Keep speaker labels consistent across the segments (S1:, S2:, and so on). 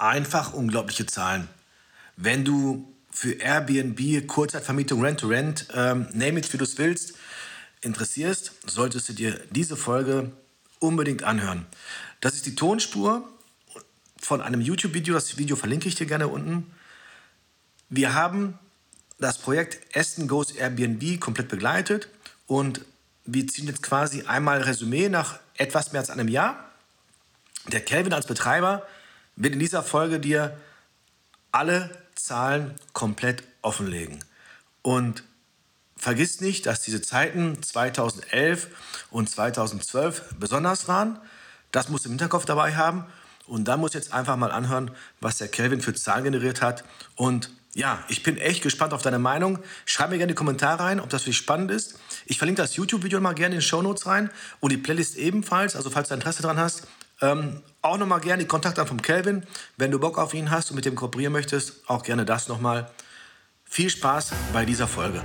S1: einfach unglaubliche Zahlen. Wenn du für Airbnb, Kurzzeitvermietung, Rent-to-Rent, ähm, name it, wie du es willst, interessierst, solltest du dir diese Folge unbedingt anhören. Das ist die Tonspur von einem YouTube-Video. Das Video verlinke ich dir gerne unten. Wir haben das Projekt Aston Goes Airbnb komplett begleitet und wir ziehen jetzt quasi einmal Resümee nach etwas mehr als einem Jahr. Der Kelvin als Betreiber wird in dieser Folge dir alle Zahlen komplett offenlegen. Und vergiss nicht, dass diese Zeiten 2011 und 2012 besonders waren. Das musst du im Hinterkopf dabei haben. Und dann musst du jetzt einfach mal anhören, was der Kelvin für Zahlen generiert hat. Und ja, ich bin echt gespannt auf deine Meinung. Schreib mir gerne in die Kommentare rein, ob das für dich spannend ist. Ich verlinke das YouTube-Video mal gerne in den Show Notes rein und die Playlist ebenfalls. Also falls du Interesse daran hast, ähm, auch nochmal gerne die Kontakte vom Kelvin. Wenn du Bock auf ihn hast und mit dem kooperieren möchtest, auch gerne das nochmal. Viel Spaß bei dieser Folge.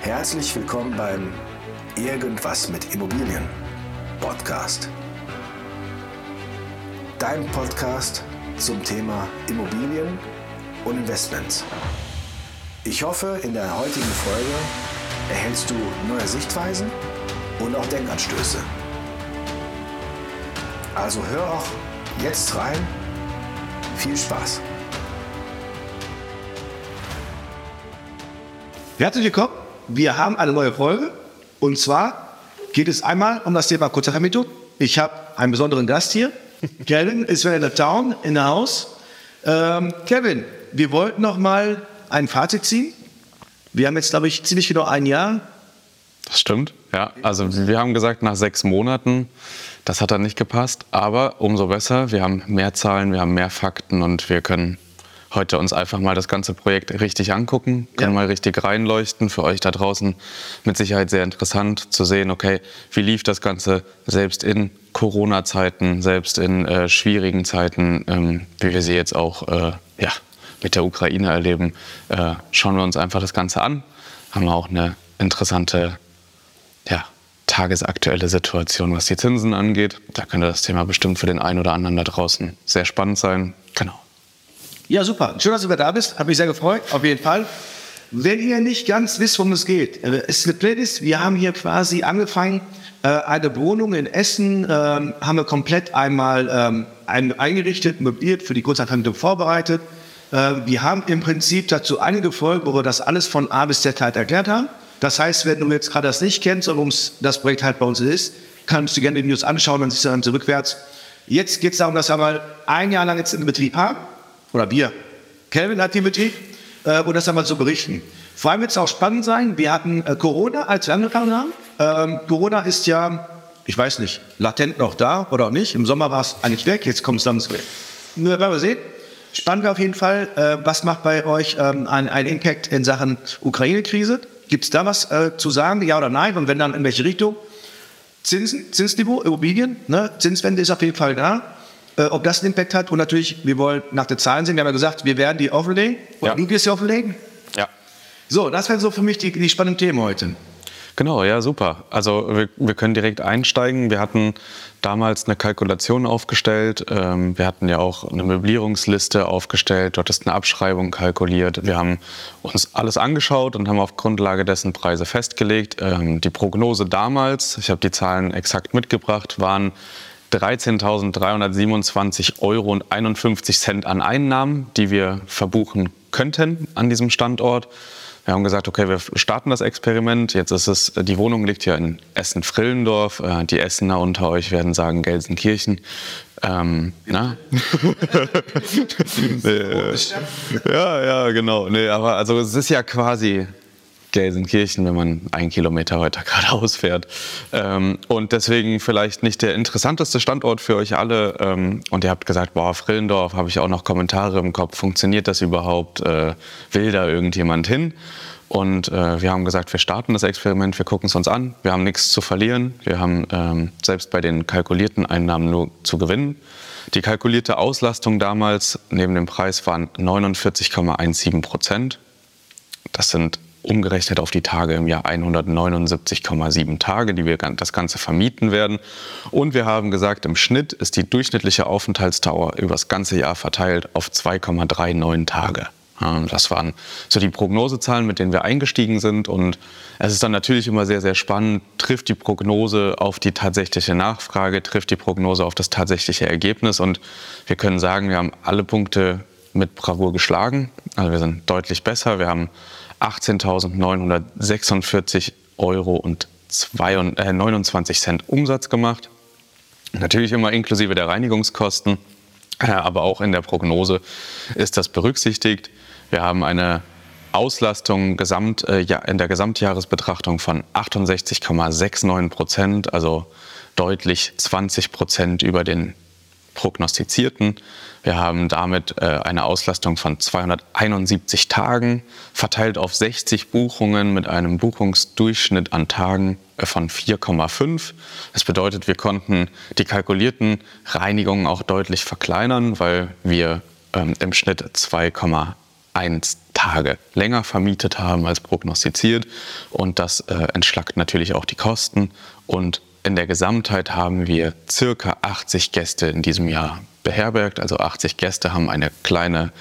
S1: Herzlich willkommen beim Irgendwas mit Immobilien Podcast. Dein Podcast zum Thema Immobilien und Investments. Ich hoffe, in der heutigen Folge erhältst du neue Sichtweisen und auch Denkanstöße. Also hör auch jetzt rein. Viel Spaß.
S2: Herzlich willkommen. Wir haben eine neue Folge und zwar geht es einmal um das Thema Kurzvermietung. Ich habe einen besonderen Gast hier. Kevin ist wieder in der Town, in der Haus. Ähm, Kevin, wir wollten noch mal ein Fazit ziehen. Wir haben jetzt, glaube ich, ziemlich genau ein Jahr
S3: das stimmt, ja. Also wir haben gesagt, nach sechs Monaten, das hat dann nicht gepasst. Aber umso besser, wir haben mehr Zahlen, wir haben mehr Fakten und wir können heute uns einfach mal das ganze Projekt richtig angucken, können ja. mal richtig reinleuchten. Für euch da draußen mit Sicherheit sehr interessant zu sehen, okay, wie lief das Ganze selbst in Corona-Zeiten, selbst in äh, schwierigen Zeiten, ähm, wie wir sie jetzt auch äh, ja, mit der Ukraine erleben. Äh, schauen wir uns einfach das Ganze an. Haben wir auch eine interessante ja, tagesaktuelle Situation, was die Zinsen angeht. Da könnte das Thema bestimmt für den einen oder anderen da draußen sehr spannend sein. Genau.
S2: Ja, super. Schön, dass du wieder da bist. Habe mich sehr gefreut, auf jeden Fall. Wenn ihr nicht ganz wisst, worum es geht, äh, es ist eine Playlist. Wir haben hier quasi angefangen, äh, eine Wohnung in Essen ähm, haben wir komplett einmal ähm, eingerichtet, möbliert, für die Kurzzeitvermietung vorbereitet. Äh, wir haben im Prinzip dazu einige Folgen, wo wir das alles von A bis Z halt erklärt haben. Das heißt, wenn du jetzt gerade das nicht kennst und das Projekt halt bei uns ist, kannst du gerne die Videos anschauen, dann siehst dann zurückwärts. Jetzt geht es darum, dass wir mal ein Jahr lang jetzt in Betrieb haben, oder wir. Kelvin hat den Betrieb, äh, und das einmal zu berichten. Vor allem wird es auch spannend sein, wir hatten äh, Corona, als wir angefangen haben. Ähm, Corona ist ja, ich weiß nicht, latent noch da oder auch nicht. Im Sommer war es eigentlich weg, jetzt kommt es dann zurück. Nur werden wir sehen. Spannend auf jeden Fall. Äh, was macht bei euch ähm, ein, ein Impact in Sachen Ukraine-Krise? Gibt es da was äh, zu sagen, ja oder nein? Und wenn dann in welche Richtung? Zinsen, Zinsniveau, Immobilien, ne? Zinswende ist auf jeden Fall da. Äh, ob das einen Impact hat und natürlich, wir wollen nach den Zahlen sehen. Wir haben ja gesagt, wir werden die offenlegen. Oder ja. du wirst sie offenlegen?
S3: Ja.
S2: So, das wären so für mich die, die spannenden Themen heute.
S3: Genau, ja, super. Also wir, wir können direkt einsteigen. Wir hatten damals eine Kalkulation aufgestellt. Ähm, wir hatten ja auch eine Möblierungsliste aufgestellt. Dort ist eine Abschreibung kalkuliert. Wir haben uns alles angeschaut und haben auf Grundlage dessen Preise festgelegt. Ähm, die Prognose damals, ich habe die Zahlen exakt mitgebracht, waren 13.327 Euro und 51 Cent an Einnahmen, die wir verbuchen könnten an diesem Standort. Wir haben gesagt, okay, wir starten das Experiment. Jetzt ist es, die Wohnung liegt ja in Essen-Frillendorf. Äh, die Essener unter euch werden sagen Gelsenkirchen. Ähm, na? nee, ja, ja, genau. Nee, aber also es ist ja quasi Gelsenkirchen, wenn man einen Kilometer weiter geradeaus fährt. Ähm, und deswegen vielleicht nicht der interessanteste Standort für euch alle. Ähm, und ihr habt gesagt, boah, Frillendorf, habe ich auch noch Kommentare im Kopf. Funktioniert das überhaupt? Äh, will da irgendjemand hin? Und äh, wir haben gesagt, wir starten das Experiment, wir gucken es uns an. Wir haben nichts zu verlieren. Wir haben ähm, selbst bei den kalkulierten Einnahmen nur zu gewinnen. Die kalkulierte Auslastung damals neben dem Preis waren 49,17 Prozent. Das sind umgerechnet auf die Tage im Jahr 179,7 Tage, die wir das Ganze vermieten werden. Und wir haben gesagt, im Schnitt ist die durchschnittliche Aufenthaltsdauer über das ganze Jahr verteilt auf 2,39 Tage. Das waren so die Prognosezahlen, mit denen wir eingestiegen sind. Und es ist dann natürlich immer sehr, sehr spannend, trifft die Prognose auf die tatsächliche Nachfrage, trifft die Prognose auf das tatsächliche Ergebnis. Und wir können sagen, wir haben alle Punkte mit Bravour geschlagen. Also wir sind deutlich besser. Wir haben 18.946 Euro und 29 äh, Cent Umsatz gemacht. Natürlich immer inklusive der Reinigungskosten, äh, aber auch in der Prognose ist das berücksichtigt. Wir haben eine Auslastung gesamt, äh, in der Gesamtjahresbetrachtung von 68,69 Prozent, also deutlich 20 Prozent über den prognostizierten. Wir haben damit äh, eine Auslastung von 271 Tagen, verteilt auf 60 Buchungen mit einem Buchungsdurchschnitt an Tagen äh, von 4,5. Das bedeutet, wir konnten die kalkulierten Reinigungen auch deutlich verkleinern, weil wir ähm, im Schnitt 2,1 1 Tage länger vermietet haben als prognostiziert. Und das äh, entschlackt natürlich auch die Kosten. Und in der Gesamtheit haben wir circa 80 Gäste in diesem Jahr beherbergt. Also 80 Gäste haben eine kleine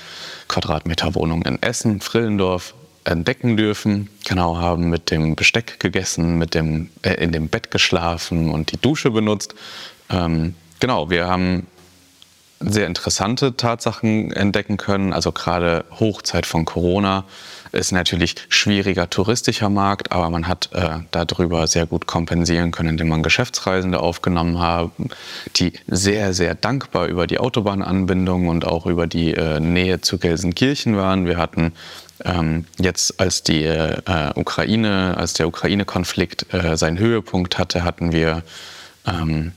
S3: Quadratmeterwohnung in Essen, Frillendorf entdecken dürfen. Genau, haben mit dem Besteck gegessen, mit dem, äh, in dem Bett geschlafen und die Dusche benutzt. Ähm, genau, wir haben sehr interessante Tatsachen entdecken können. Also gerade Hochzeit von Corona ist natürlich schwieriger touristischer Markt, aber man hat äh, darüber sehr gut kompensieren können, indem man Geschäftsreisende aufgenommen hat, die sehr, sehr dankbar über die Autobahnanbindung und auch über die äh, Nähe zu Gelsenkirchen waren. Wir hatten ähm, jetzt, als die äh, Ukraine, als der Ukraine-Konflikt äh, seinen Höhepunkt hatte, hatten wir ähm,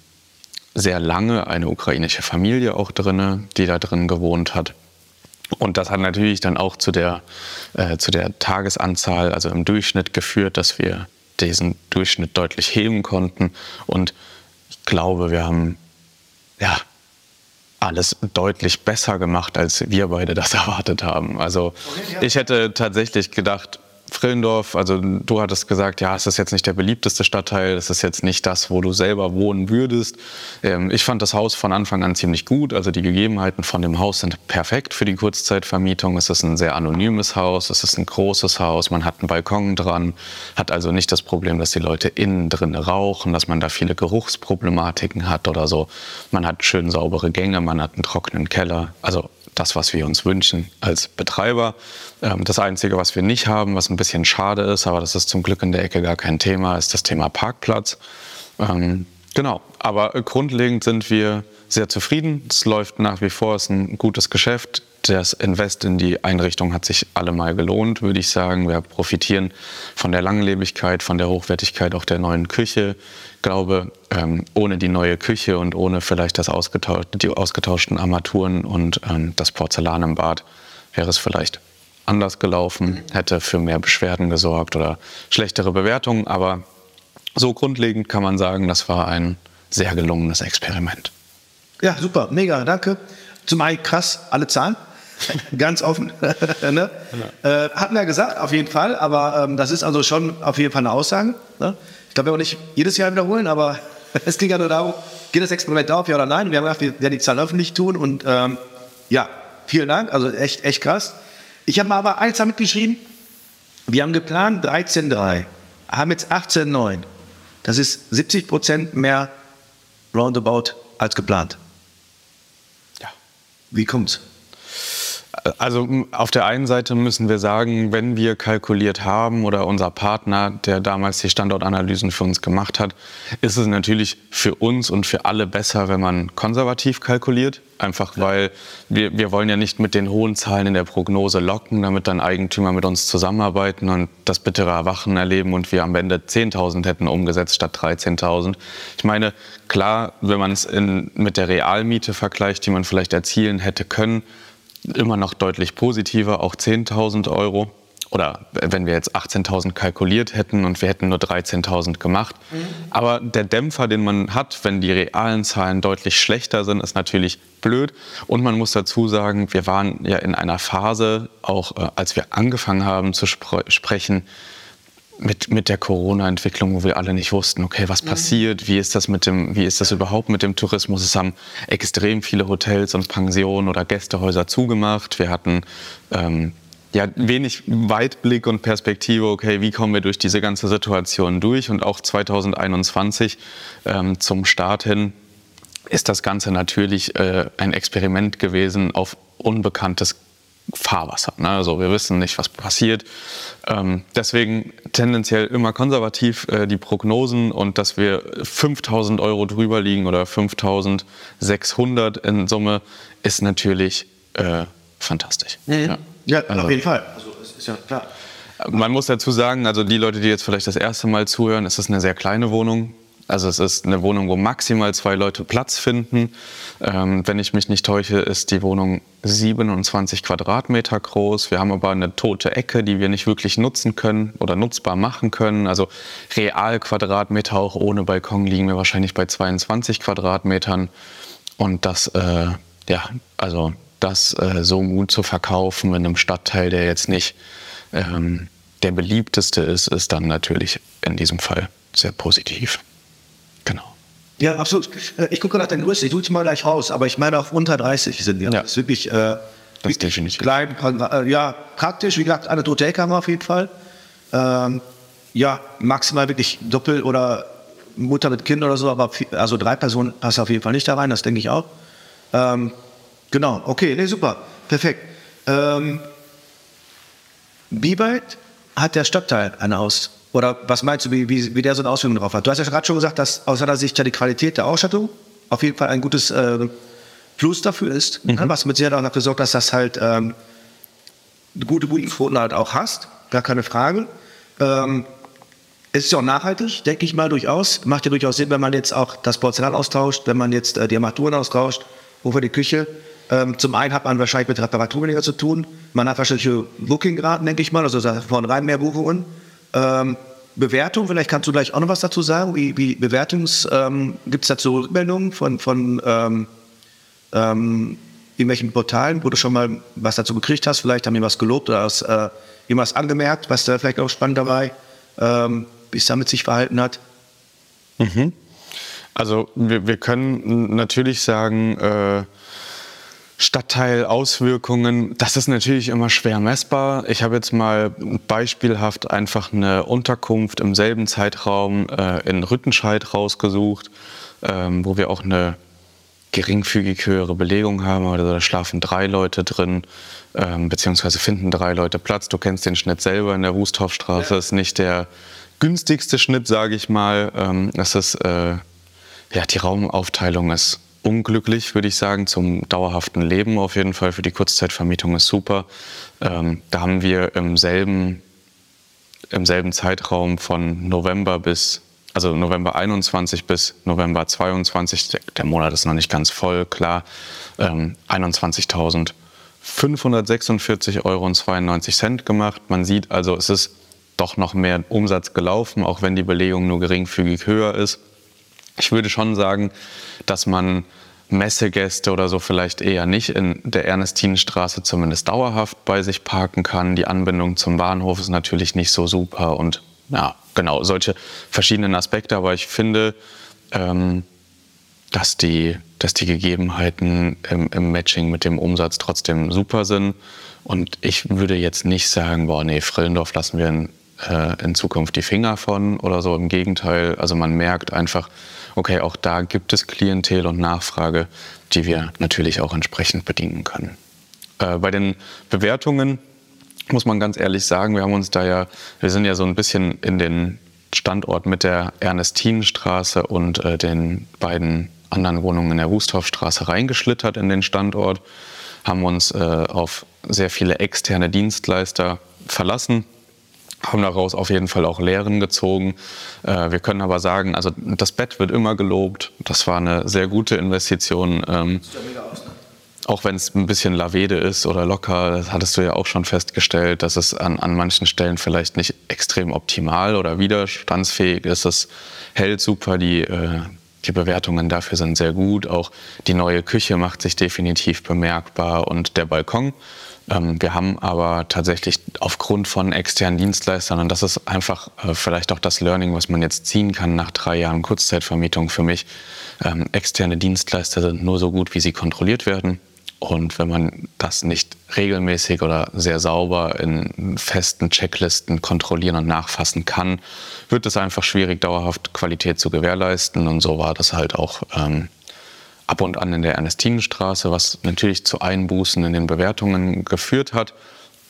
S3: sehr lange eine ukrainische Familie auch drin, die da drin gewohnt hat. Und das hat natürlich dann auch zu der, äh, zu der Tagesanzahl, also im Durchschnitt geführt, dass wir diesen Durchschnitt deutlich heben konnten. Und ich glaube, wir haben ja alles deutlich besser gemacht, als wir beide das erwartet haben. Also ich hätte tatsächlich gedacht, Frillendorf, also du hattest gesagt, ja, es ist jetzt nicht der beliebteste Stadtteil, es ist jetzt nicht das, wo du selber wohnen würdest. Ähm, ich fand das Haus von Anfang an ziemlich gut, also die Gegebenheiten von dem Haus sind perfekt für die Kurzzeitvermietung. Es ist ein sehr anonymes Haus, es ist ein großes Haus, man hat einen Balkon dran, hat also nicht das Problem, dass die Leute innen drin rauchen, dass man da viele Geruchsproblematiken hat oder so. Man hat schön saubere Gänge, man hat einen trockenen Keller, also das, was wir uns wünschen als Betreiber. Ähm, das Einzige, was wir nicht haben, was ein bisschen schade ist, aber das ist zum Glück in der Ecke gar kein Thema, ist das Thema Parkplatz. Ähm, genau, aber grundlegend sind wir sehr zufrieden. Es läuft nach wie vor, es ist ein gutes Geschäft. Das Invest in die Einrichtung hat sich allemal gelohnt, würde ich sagen. Wir profitieren von der Langlebigkeit, von der Hochwertigkeit auch der neuen Küche. Ich glaube, ähm, ohne die neue Küche und ohne vielleicht das ausgetauscht, die ausgetauschten Armaturen und ähm, das Porzellan im Bad wäre es vielleicht anders gelaufen, hätte für mehr Beschwerden gesorgt oder schlechtere Bewertungen. Aber so grundlegend kann man sagen, das war ein sehr gelungenes Experiment.
S2: Ja, super, mega, danke. Zumal krass, alle Zahlen. Ganz offen. ne? ja. äh, hatten wir ja gesagt, auf jeden Fall, aber ähm, das ist also schon auf jeden Fall eine Aussage. Ne? Ich glaube, wir auch nicht jedes Jahr wiederholen, aber es ging ja nur darum, geht das Experiment auf, ja oder nein? Wir haben gesagt, wir werden die Zahlen öffentlich tun und ähm, ja, vielen Dank, also echt, echt krass. Ich habe aber eins mitgeschrieben, wir haben geplant 13,3, haben jetzt 18,9. Das ist 70 Prozent mehr roundabout als geplant. Wie kommt's?
S3: Also auf der einen Seite müssen wir sagen, wenn wir kalkuliert haben oder unser Partner, der damals die Standortanalysen für uns gemacht hat, ist es natürlich für uns und für alle besser, wenn man konservativ kalkuliert. Einfach ja. weil wir, wir wollen ja nicht mit den hohen Zahlen in der Prognose locken, damit dann Eigentümer mit uns zusammenarbeiten und das bittere Erwachen erleben und wir am Ende 10.000 hätten umgesetzt statt 13.000. Ich meine, klar, wenn man es mit der Realmiete vergleicht, die man vielleicht erzielen hätte können, immer noch deutlich positiver, auch 10.000 Euro. oder wenn wir jetzt 18.000 kalkuliert hätten und wir hätten nur 13.000 gemacht. Mhm. Aber der Dämpfer, den man hat, wenn die realen Zahlen deutlich schlechter sind, ist natürlich blöd. Und man muss dazu sagen, wir waren ja in einer Phase, auch äh, als wir angefangen haben zu spr sprechen, mit, mit der Corona-Entwicklung, wo wir alle nicht wussten, okay, was mhm. passiert, wie ist das mit dem, wie ist das überhaupt mit dem Tourismus? Es haben extrem viele Hotels und Pensionen oder Gästehäuser zugemacht. Wir hatten ähm, ja, wenig Weitblick und Perspektive, okay, wie kommen wir durch diese ganze Situation durch? Und auch 2021 ähm, zum Start hin ist das Ganze natürlich äh, ein Experiment gewesen auf unbekanntes Fahrwasser. Ne? Also wir wissen nicht, was passiert. Ähm, deswegen tendenziell immer konservativ äh, die Prognosen und dass wir 5000 Euro drüber liegen oder 5600 in Summe ist natürlich äh, fantastisch.
S2: Mhm. Ja. Ja, also, auf jeden Fall. Also, es ist ja klar.
S3: Man muss dazu sagen, also die Leute, die jetzt vielleicht das erste Mal zuhören, es ist eine sehr kleine Wohnung. Also es ist eine Wohnung, wo maximal zwei Leute Platz finden. Ähm, wenn ich mich nicht täusche, ist die Wohnung 27 Quadratmeter groß. Wir haben aber eine tote Ecke, die wir nicht wirklich nutzen können oder nutzbar machen können. Also real Quadratmeter auch ohne Balkon liegen wir wahrscheinlich bei 22 Quadratmetern. Und das, äh, ja, also das äh, so gut zu verkaufen in einem Stadtteil, der jetzt nicht ähm, der beliebteste ist, ist dann natürlich in diesem Fall sehr positiv.
S2: Ja, absolut. Äh, ich gucke nach deinen Größe, ich suche mal gleich raus, aber ich meine auch unter 30 sind wir. Ja. Das ist wirklich, äh, das ist definitiv. klein, äh, ja, praktisch, wie gesagt, eine wir auf jeden Fall. Ähm, ja, maximal wirklich Doppel- oder Mutter mit Kind oder so, aber also drei Personen passen auf jeden Fall nicht da rein, das denke ich auch. Ähm, Genau, okay, nee, super, perfekt. Ähm, wie weit hat der Stadtteil eine Aus? Oder was meinst du, wie, wie, wie der so eine Auswirkung drauf hat? Du hast ja gerade schon gesagt, dass aus seiner Sicht ja die Qualität der Ausstattung auf jeden Fall ein gutes äh, Plus dafür ist, mhm. was mit Sicherheit auch dafür sorgt, dass das halt ähm, gute Bodenquoten halt auch hast, gar keine Frage. Ähm, es ist ja auch nachhaltig, denke ich mal durchaus. Macht ja durchaus Sinn, wenn man jetzt auch das Porzellan austauscht, wenn man jetzt äh, die Armaturen austauscht, wofür die Küche. Ähm, zum einen hat man wahrscheinlich mit Reparatur weniger zu tun. Man hat wahrscheinlich Booking-Raten, denke ich mal, also vornherein mehr Buchungen. Ähm, Bewertung, vielleicht kannst du gleich auch noch was dazu sagen. Wie, wie Bewertungs, ähm, gibt es dazu Rückmeldungen von, von ähm, ähm, irgendwelchen Portalen, wo du schon mal was dazu gekriegt hast? Vielleicht haben die was gelobt oder was, äh, irgendwas angemerkt, was da vielleicht auch spannend dabei, ähm, wie es damit sich verhalten hat?
S3: Mhm. Also wir, wir können natürlich sagen, äh, Stadtteilauswirkungen, das ist natürlich immer schwer messbar. Ich habe jetzt mal beispielhaft einfach eine Unterkunft im selben Zeitraum äh, in Rüttenscheid rausgesucht, ähm, wo wir auch eine geringfügig höhere Belegung haben. Also da schlafen drei Leute drin, ähm, beziehungsweise finden drei Leute Platz. Du kennst den Schnitt selber in der Wusthoffstraße. Ja. ist nicht der günstigste Schnitt, sage ich mal. Ähm, das ist, äh, ja, die Raumaufteilung ist unglücklich, würde ich sagen, zum dauerhaften Leben auf jeden Fall. Für die Kurzzeitvermietung ist super. Ähm, da haben wir im selben, im selben Zeitraum von November bis, also November 21 bis November 22, der, Monat ist noch nicht ganz voll, klar, ähm, 21.546 Euro und 92 Cent gemacht. Man sieht also, es ist doch noch mehr Umsatz gelaufen, auch wenn die Belegung nur geringfügig höher ist. Ich würde schon sagen, dass man Messegäste oder so vielleicht eher nicht in der Ernestinenstraße zumindest dauerhaft bei sich parken kann. Die Anbindung zum Bahnhof ist natürlich nicht so super und ja, genau, solche verschiedenen Aspekte. Aber ich finde, ähm, dass, die, dass die Gegebenheiten im, im, Matching mit dem Umsatz trotzdem super sind. Und ich würde jetzt nicht sagen, boah, nee, Frillendorf lassen wir in, äh, in Zukunft die Finger von oder so. Im Gegenteil, also man merkt einfach, okay, auch da gibt es Klientel und Nachfrage, die wir natürlich auch entsprechend bedienen können. Äh, bei den Bewertungen muss man ganz ehrlich sagen, wir haben uns da ja, wir sind ja so ein bisschen in den Standort mit der Ernestinenstraße und äh, den beiden anderen Wohnungen in der Wusthoffstraße reingeschlittert in den Standort, haben uns äh, auf sehr viele externe Dienstleister verlassen haben daraus auf jeden Fall auch Lehren gezogen. Äh, wir können aber sagen, also das Bett wird immer gelobt. Das war eine sehr gute Investition. Ähm, auch wenn es ein bisschen lavede ist oder locker, das hattest du ja auch schon festgestellt, dass es an, an manchen Stellen vielleicht nicht extrem optimal oder widerstandsfähig ist. Es hält super, die, äh, die Bewertungen dafür sind sehr gut. Auch die neue Küche macht sich definitiv bemerkbar und der Balkon. Ähm, wir haben aber tatsächlich aufgrund von externen Dienstleistern, und das ist einfach äh, vielleicht auch das Learning, was man jetzt ziehen kann nach drei Jahren Kurzzeitvermietung für mich, ähm, externe Dienstleister sind nur so gut, wie sie kontrolliert werden. Und wenn man das nicht regelmäßig oder sehr sauber in festen Checklisten kontrollieren und nachfassen kann, wird es einfach schwierig, dauerhaft Qualität zu gewährleisten. Und so war das halt auch ähm, ab und an in der Ernestinenstraße, was natürlich zu Einbußen in den Bewertungen geführt hat.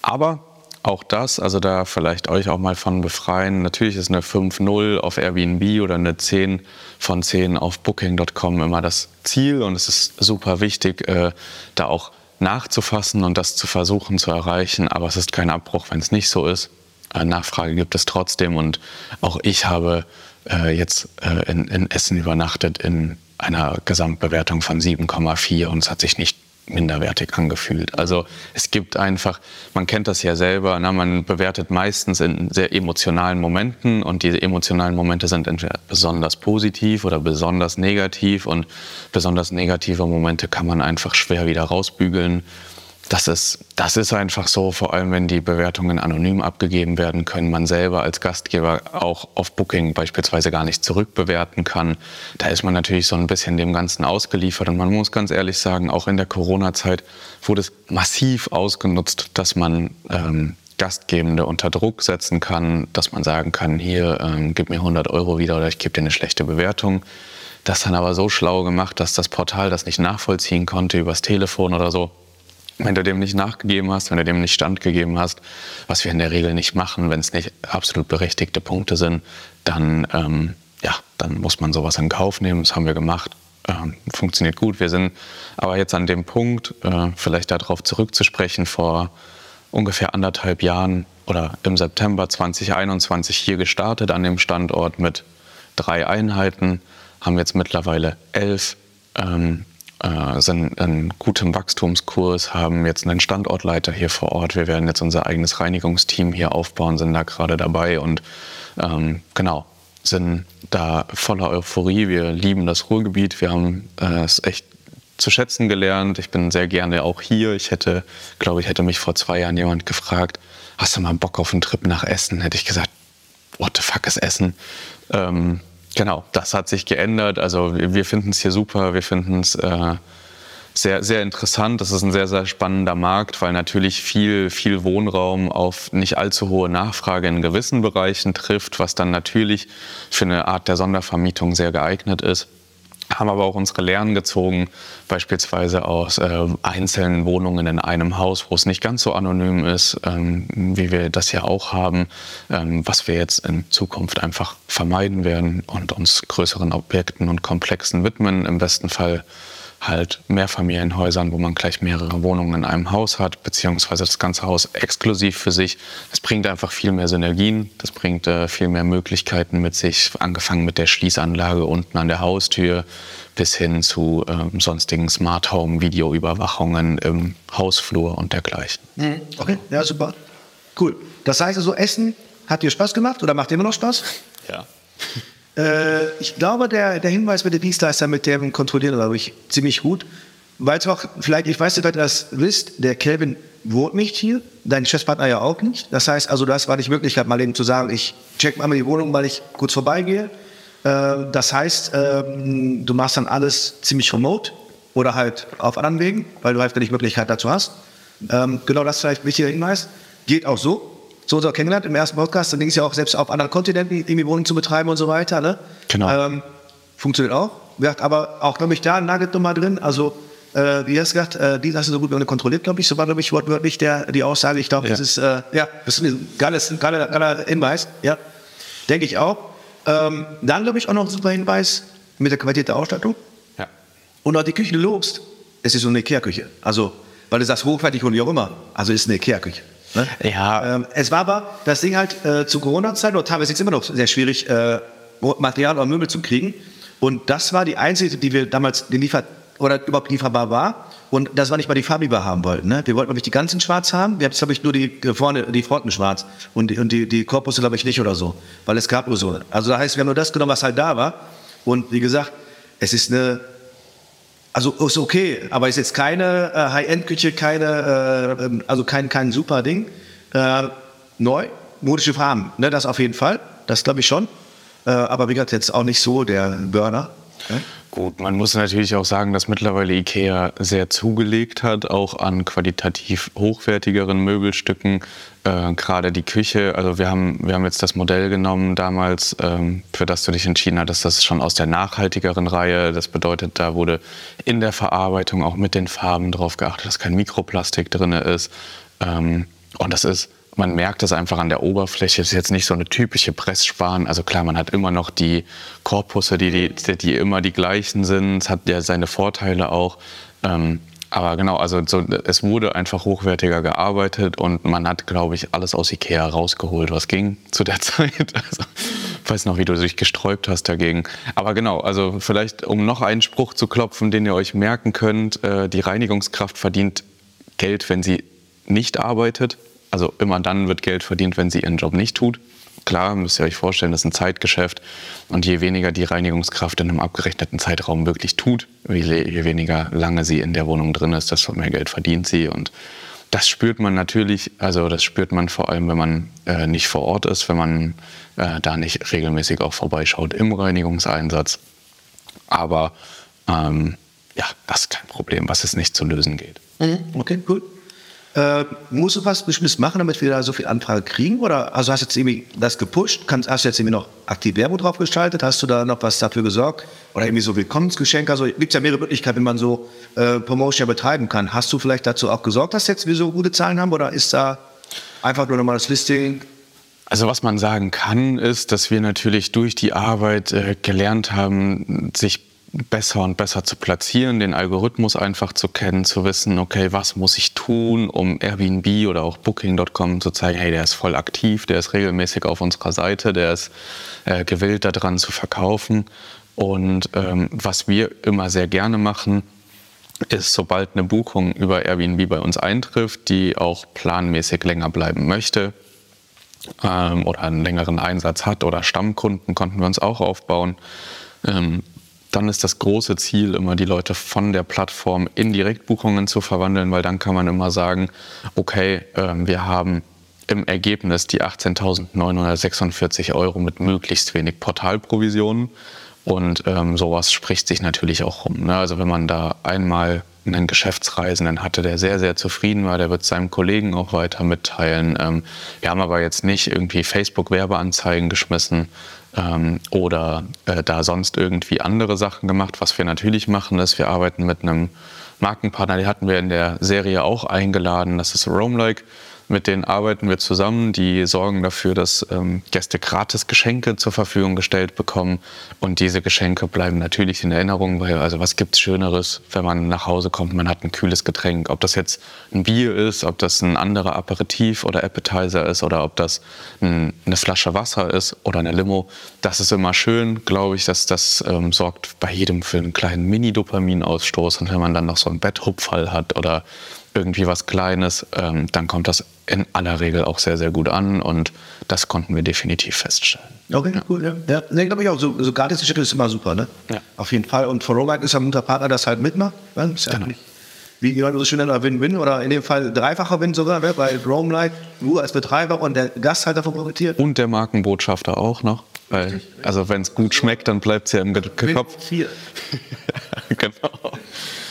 S3: Aber auch das, also da vielleicht euch auch mal von befreien. Natürlich ist eine 5.0 auf Airbnb oder eine 10 von 10 auf Booking.com immer das Ziel und es ist super wichtig, äh, da auch nachzufassen und das zu versuchen zu erreichen. Aber es ist kein Abbruch, wenn es nicht so ist. Äh, Nachfrage gibt es trotzdem und auch ich habe äh, jetzt äh, in, in Essen übernachtet in einer Gesamtbewertung von 7,4 und es hat sich nicht minderwertig angefühlt. Also es gibt einfach, man kennt das ja selber, na, man bewertet meistens in sehr emotionalen Momenten und diese emotionalen Momente sind entweder besonders positiv oder besonders negativ und besonders negative Momente kann man einfach schwer wieder rausbügeln das ist, das ist einfach so, vor allem wenn die Bewertungen anonym abgegeben werden können, man selber als Gastgeber auch auf Booking beispielsweise gar nicht zurückbewerten kann. Da ist man natürlich so ein bisschen dem Ganzen ausgeliefert. Und man muss ganz ehrlich sagen, auch in der Corona-Zeit wurde es massiv ausgenutzt, dass man ähm, Gastgebende unter Druck setzen kann, dass man sagen kann, hier, ähm, gib mir 100 Euro wieder oder ich gebe dir eine schlechte Bewertung. Das dann aber so schlau gemacht, dass das Portal das nicht nachvollziehen konnte übers Telefon oder so wenn du dem nicht nachgegeben hast, wenn du dem nicht standgegeben hast, was wir in der Regel nicht machen, wenn es nicht absolut berechtigte Punkte sind, dann, ähm, ja, dann muss man sowas in Kauf nehmen. Das haben wir gemacht. Ähm, funktioniert gut. Wir sind aber jetzt an dem Punkt, äh, vielleicht darauf zurückzusprechen, vor ungefähr anderthalb Jahren oder im September 2021 hier gestartet an dem Standort mit drei Einheiten, haben jetzt mittlerweile elf. Ähm, äh, sind in gutem Wachstumskurs, haben jetzt einen Standortleiter hier vor Ort. Wir werden jetzt unser eigenes Reinigungsteam hier aufbauen, sind da gerade dabei und ähm, genau, sind da voller Euphorie. Wir lieben das Ruhrgebiet. Wir haben äh, es echt zu schätzen gelernt. Ich bin sehr gerne auch hier. Ich hätte, glaube ich, hätte mich vor zwei Jahren jemand gefragt, hast du mal Bock auf einen Trip nach Essen? Hätte ich gesagt, what the fuck ist Essen? Ähm, Genau, das hat sich geändert. Also wir finden es hier super, wir finden es äh, sehr, sehr interessant. Das ist ein sehr, sehr spannender Markt, weil natürlich viel, viel Wohnraum auf nicht allzu hohe Nachfrage in gewissen Bereichen trifft, was dann natürlich für eine Art der Sondervermietung sehr geeignet ist haben aber auch unsere Lehren gezogen, beispielsweise aus äh, einzelnen Wohnungen in einem Haus, wo es nicht ganz so anonym ist, ähm, wie wir das ja auch haben, ähm, was wir jetzt in Zukunft einfach vermeiden werden und uns größeren Objekten und Komplexen widmen, im besten Fall halt Mehrfamilienhäusern, wo man gleich mehrere Wohnungen in einem Haus hat, beziehungsweise das ganze Haus exklusiv für sich. Das bringt einfach viel mehr Synergien, das bringt äh, viel mehr Möglichkeiten mit sich, angefangen mit der Schließanlage unten an der Haustür bis hin zu äh, sonstigen Smart Home Videoüberwachungen im Hausflur und dergleichen.
S2: Mhm. Okay, ja super. Cool. Das heißt also, Essen hat dir Spaß gemacht oder macht immer noch Spaß?
S3: Ja.
S2: Äh, ich glaube, der, der Hinweis mit dem Dienstleister, mit dem kontrollieren, glaube ich, ziemlich gut. Weil es auch, vielleicht, ich weiß nicht, ob ihr das wisst, der Kelvin wohnt nicht hier, dein Geschäftspartner ja auch nicht. Das heißt, also das war die Möglichkeit, mal eben zu sagen, ich check mal die Wohnung, weil ich kurz vorbeigehe. Äh, das heißt, ähm, du machst dann alles ziemlich remote oder halt auf anderen Wegen, weil du halt die Möglichkeit dazu hast. Ähm, genau das ist vielleicht ein wichtiger Hinweis. Geht auch so so uns auch kennengelernt im ersten Podcast. Dann ging es ja auch selbst auf anderen Kontinenten irgendwie Wohnungen zu betreiben und so weiter. Ne?
S3: Genau.
S2: Ähm, funktioniert auch. Aber auch, glaube ich, da ein Nugget nochmal drin. Also, äh, wie hast du gesagt, äh, die hast du so gut wie kontrolliert, glaube ich. So war, glaube ich, wortwörtlich der, die Aussage. Ich glaube, ja. das ist, äh, ja, das ist ein geiles, geiler, geiler Hinweis. Ja, denke ich auch. Ähm, dann, glaube ich, auch noch ein super Hinweis mit der Qualität der Ausstattung.
S3: Ja.
S2: Und auch die Küche lobst. Es ist so eine Ikea-Küche. Also, weil du sagst hochwertig und wie auch immer. Also, ist eine Ikea-Küche.
S3: Ne? Ja.
S2: Ähm, es war aber das Ding halt äh, zu Corona-Zeit, oder teilweise ist es immer noch sehr schwierig, äh, Material oder Möbel zu kriegen. Und das war die einzige, die wir damals geliefert oder überhaupt lieferbar war. Und das war nicht mal die Farbe, die wir haben wollten. Ne? Wir wollten, glaube ich, die ganzen schwarz haben. Wir haben jetzt, glaube ich, nur die äh, vorne, die Fronten schwarz. Und die, und die, die Korpusse, glaube ich, nicht oder so. Weil es gab nur so. Also das heißt, wir haben nur das genommen, was halt da war. Und wie gesagt, es ist eine, also ist okay, aber ist jetzt keine äh, High-End-Küche, keine, äh, ähm, also kein, kein super Ding. Äh, neu, modische Farben, ne? das auf jeden Fall. Das glaube ich schon. Äh, aber wie gesagt, jetzt auch nicht so der Burner.
S3: Gut, man muss natürlich auch sagen, dass mittlerweile IKEA sehr zugelegt hat, auch an qualitativ hochwertigeren Möbelstücken. Äh, Gerade die Küche, also wir haben, wir haben jetzt das Modell genommen damals, ähm, für das du dich entschieden hattest, das ist schon aus der nachhaltigeren Reihe. Das bedeutet, da wurde in der Verarbeitung auch mit den Farben darauf geachtet, dass kein Mikroplastik drin ist. Ähm, und das ist man merkt es einfach an der Oberfläche. Es ist jetzt nicht so eine typische Pressspan. Also klar, man hat immer noch die Korpusse, die, die, die immer die gleichen sind. Es hat ja seine Vorteile auch. Ähm, aber genau, also so, es wurde einfach hochwertiger gearbeitet und man hat, glaube ich, alles aus Ikea rausgeholt, was ging zu der Zeit. Also, ich weiß noch, wie du dich gesträubt hast dagegen. Aber genau, also vielleicht, um noch einen Spruch zu klopfen, den ihr euch merken könnt, äh, die Reinigungskraft verdient Geld, wenn sie nicht arbeitet. Also immer dann wird Geld verdient, wenn sie ihren Job nicht tut. Klar, müsst ihr euch vorstellen, das ist ein Zeitgeschäft. Und je weniger die Reinigungskraft in einem abgerechneten Zeitraum wirklich tut, je weniger lange sie in der Wohnung drin ist, desto mehr Geld verdient sie. Und das spürt man natürlich, also das spürt man vor allem, wenn man äh, nicht vor Ort ist, wenn man äh, da nicht regelmäßig auch vorbeischaut im Reinigungseinsatz. Aber ähm, ja, das ist kein Problem, was es nicht zu lösen geht.
S2: Mhm. Okay, cool. Äh, musst du was Bestimmtes machen, damit wir da so viel Anfrage kriegen? Oder also hast du jetzt irgendwie das gepusht? Kannst, hast du jetzt irgendwie noch aktiv Werbung drauf gestaltet? Hast du da noch was dafür gesorgt? Oder irgendwie so Willkommensgeschenke? Also gibt es ja mehrere Möglichkeiten, wie man so äh, Promotion betreiben kann. Hast du vielleicht dazu auch gesorgt, dass jetzt wir so gute Zahlen haben? Oder ist da einfach nur nochmal das Listing
S3: also was man sagen kann, ist, dass wir natürlich durch die Arbeit äh, gelernt haben, sich besser und besser zu platzieren, den Algorithmus einfach zu kennen, zu wissen, okay, was muss ich tun, um Airbnb oder auch Booking.com zu zeigen, hey, der ist voll aktiv, der ist regelmäßig auf unserer Seite, der ist äh, gewillt daran zu verkaufen. Und ähm, was wir immer sehr gerne machen, ist, sobald eine Buchung über Airbnb bei uns eintrifft, die auch planmäßig länger bleiben möchte ähm, oder einen längeren Einsatz hat oder Stammkunden konnten wir uns auch aufbauen, ähm, dann ist das große Ziel immer, die Leute von der Plattform in Direktbuchungen zu verwandeln, weil dann kann man immer sagen, okay, äh, wir haben im Ergebnis die 18.946 Euro mit möglichst wenig Portalprovisionen. Und ähm, sowas spricht sich natürlich auch rum. Ne? Also wenn man da einmal einen Geschäftsreisenden hatte, der sehr, sehr zufrieden war, der wird seinem Kollegen auch weiter mitteilen. Ähm, wir haben aber jetzt nicht irgendwie Facebook-Werbeanzeigen geschmissen, ähm, oder äh, da sonst irgendwie andere Sachen gemacht. Was wir natürlich machen, ist, wir arbeiten mit einem Markenpartner, den hatten wir in der Serie auch eingeladen, das ist Roamlike. Mit denen arbeiten wir zusammen. Die sorgen dafür, dass ähm, Gäste gratis Geschenke zur Verfügung gestellt bekommen. Und diese Geschenke bleiben natürlich in Erinnerung, weil also was gibt's Schöneres, wenn man nach Hause kommt, man hat ein kühles Getränk. Ob das jetzt ein Bier ist, ob das ein anderer Aperitif oder Appetizer ist oder ob das ein, eine Flasche Wasser ist oder eine Limo. Das ist immer schön, glaube ich, dass das ähm, sorgt bei jedem für einen kleinen Mini-Dopaminausstoß. Und wenn man dann noch so einen Betthupfall hat oder irgendwie was Kleines, ähm, dann kommt das in aller Regel auch sehr, sehr gut an und das konnten wir definitiv feststellen.
S2: Okay, ja. cool. Ja, ja. Nee, glaube ich auch. So, so Gratis-Geschenke ist immer super, ne? Ja. Auf jeden Fall. Und von Romac ist ja ein guter Partner, das halt mitmacht. Ne? Ist ja genau. Wie jemand so schön nennt, Win-Win oder in dem Fall dreifacher Win sogar, ne? weil Roamlight, du als Betreiber und der Gast halt davon profitiert.
S3: Und der Markenbotschafter auch noch. Weil, also wenn es gut schmeckt, dann bleibt es ja im Kopf.
S2: genau.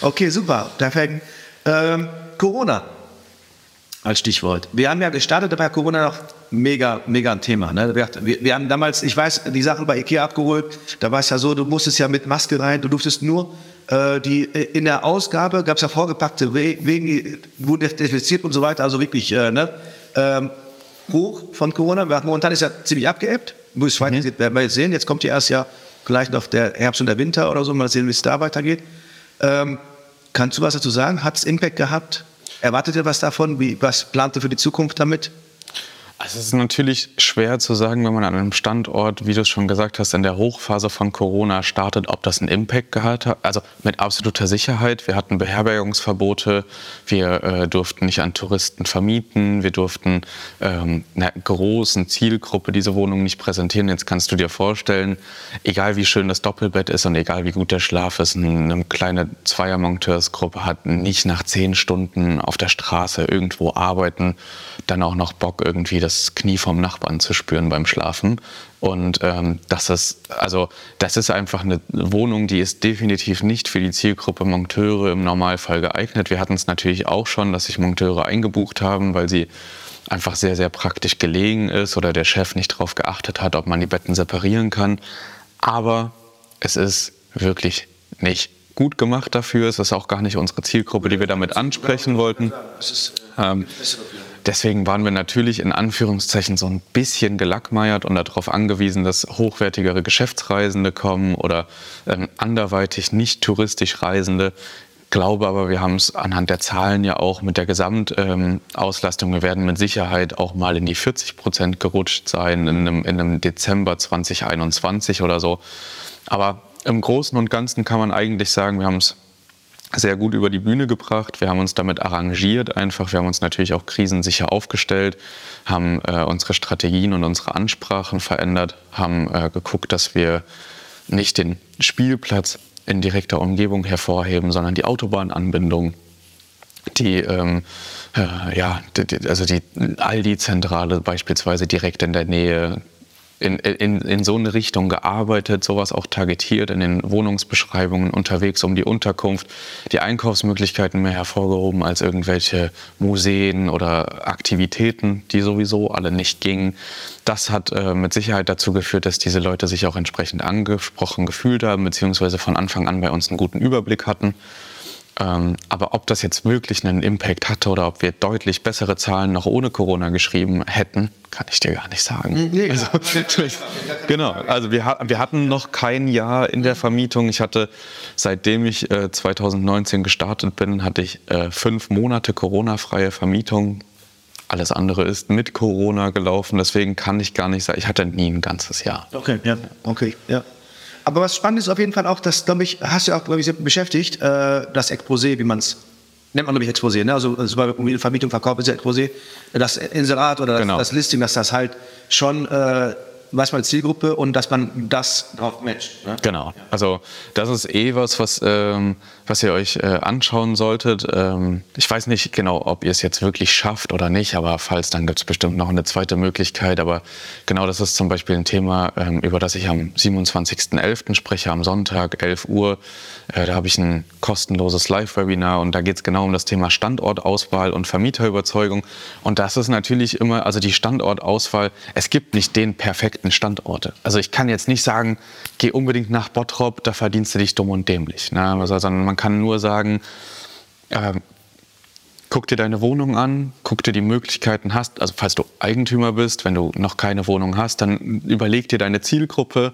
S2: Okay, super. Perfekt. Ähm, Corona als Stichwort. Wir haben ja gestartet, da war Corona noch mega, mega ein Thema. Ne? Wir, wir, haben damals, ich weiß, die Sachen bei Ikea abgeholt, da war es ja so, du musstest ja mit Maske rein, du durftest nur äh, die, in der Ausgabe gab es ja vorgepackte Wegen, wurden desinfiziert und so weiter, also wirklich äh, ne? ähm, hoch von Corona. Momentan ist ja ziemlich abgeebbt, muss weiter, mhm. werden wir jetzt sehen. Jetzt kommt ja erst ja vielleicht noch der Herbst und der Winter oder so, mal sehen, wie es da weitergeht. Ähm, kannst du was dazu sagen? Hat es Impact gehabt? Erwartet ihr was davon? Wie, was plant ihr für die Zukunft damit?
S3: Also es ist natürlich schwer zu sagen, wenn man an einem Standort, wie du es schon gesagt hast, in der Hochphase von Corona startet, ob das einen Impact gehabt hat. Also mit absoluter Sicherheit. Wir hatten Beherbergungsverbote, wir äh, durften nicht an Touristen vermieten, wir durften ähm, einer großen Zielgruppe diese Wohnung nicht präsentieren. Jetzt kannst du dir vorstellen, egal wie schön das Doppelbett ist und egal wie gut der Schlaf ist, eine kleine Zweiermonteursgruppe hat nicht nach zehn Stunden auf der Straße irgendwo arbeiten, dann auch noch Bock irgendwie das Knie vom Nachbarn zu spüren beim Schlafen. Und ähm, das ist, also das ist einfach eine Wohnung, die ist definitiv nicht für die Zielgruppe Monteure im Normalfall geeignet. Wir hatten es natürlich auch schon, dass sich Monteure eingebucht haben, weil sie einfach sehr, sehr praktisch gelegen ist oder der Chef nicht darauf geachtet hat, ob man die Betten separieren kann. Aber es ist wirklich nicht gut gemacht dafür. Es ist auch gar nicht unsere Zielgruppe, die wir damit ansprechen wollten. Ähm, Deswegen waren wir natürlich in Anführungszeichen so ein bisschen gelackmeiert und darauf angewiesen, dass hochwertigere Geschäftsreisende kommen oder ähm, anderweitig nicht touristisch Reisende. Glaube aber, wir haben es anhand der Zahlen ja auch mit der Gesamtauslastung. Ähm, wir werden mit Sicherheit auch mal in die 40 Prozent gerutscht sein in einem, in einem Dezember 2021 oder so. Aber im Großen und Ganzen kann man eigentlich sagen, wir haben es sehr gut über die Bühne gebracht. Wir haben uns damit arrangiert einfach. Wir haben uns natürlich auch krisensicher aufgestellt, haben äh, unsere Strategien und unsere Ansprachen verändert, haben äh, geguckt, dass wir nicht den Spielplatz in direkter Umgebung hervorheben, sondern die Autobahnanbindung, die, ähm, äh, ja, die, also die Aldi-Zentrale beispielsweise direkt in der Nähe, in, in, in so eine Richtung gearbeitet, sowas auch targetiert, in den Wohnungsbeschreibungen unterwegs um die Unterkunft, die Einkaufsmöglichkeiten mehr hervorgehoben als irgendwelche Museen oder Aktivitäten, die sowieso alle nicht gingen. Das hat äh, mit Sicherheit dazu geführt, dass diese Leute sich auch entsprechend angesprochen gefühlt haben, beziehungsweise von Anfang an bei uns einen guten Überblick hatten. Ähm, aber ob das jetzt wirklich einen Impact hatte oder ob wir deutlich bessere Zahlen noch ohne Corona geschrieben hätten, kann ich dir gar nicht sagen. Nee, also, genau, also wir, wir, hatten noch kein Jahr in der Vermietung. Ich hatte, seitdem ich äh, 2019 gestartet bin, hatte ich äh, fünf Monate Corona-freie Vermietung. Alles andere ist mit Corona gelaufen, deswegen kann ich gar nicht sagen, ich hatte nie ein ganzes Jahr.
S2: Okay, ja, okay, ja. Aber was spannend ist auf jeden Fall auch, dass, glaube ich, hast du ja auch, glaube ich, beschäftigt, äh, das Exposé, wie man es nennt man, glaube ich, Exposé, ne? Also, also bei Vermietung, Verkauf ist ja Exposé. Das Inserat oder das, genau. das Listing, dass das halt schon äh, weiß man Zielgruppe und dass man das drauf matcht.
S3: Ne? Genau. Also das ist eh was, was, ähm, was ihr euch äh, anschauen solltet. Ähm, ich weiß nicht genau, ob ihr es jetzt wirklich schafft oder nicht, aber falls, dann gibt es bestimmt noch eine zweite Möglichkeit. Aber genau das ist zum Beispiel ein Thema, ähm, über das ich am 27.11. spreche, am Sonntag, 11 Uhr. Äh, da habe ich ein kostenloses Live-Webinar und da geht es genau um das Thema Standortauswahl und Vermieterüberzeugung. Und das ist natürlich immer, also die Standortauswahl, es gibt nicht den perfekten Standorte. Also ich kann jetzt nicht sagen, geh unbedingt nach Bottrop, da verdienst du dich dumm und dämlich. Ne? Also, sondern man kann nur sagen, äh, guck dir deine Wohnung an, guck dir die Möglichkeiten hast. Also falls du Eigentümer bist, wenn du noch keine Wohnung hast, dann überleg dir deine Zielgruppe,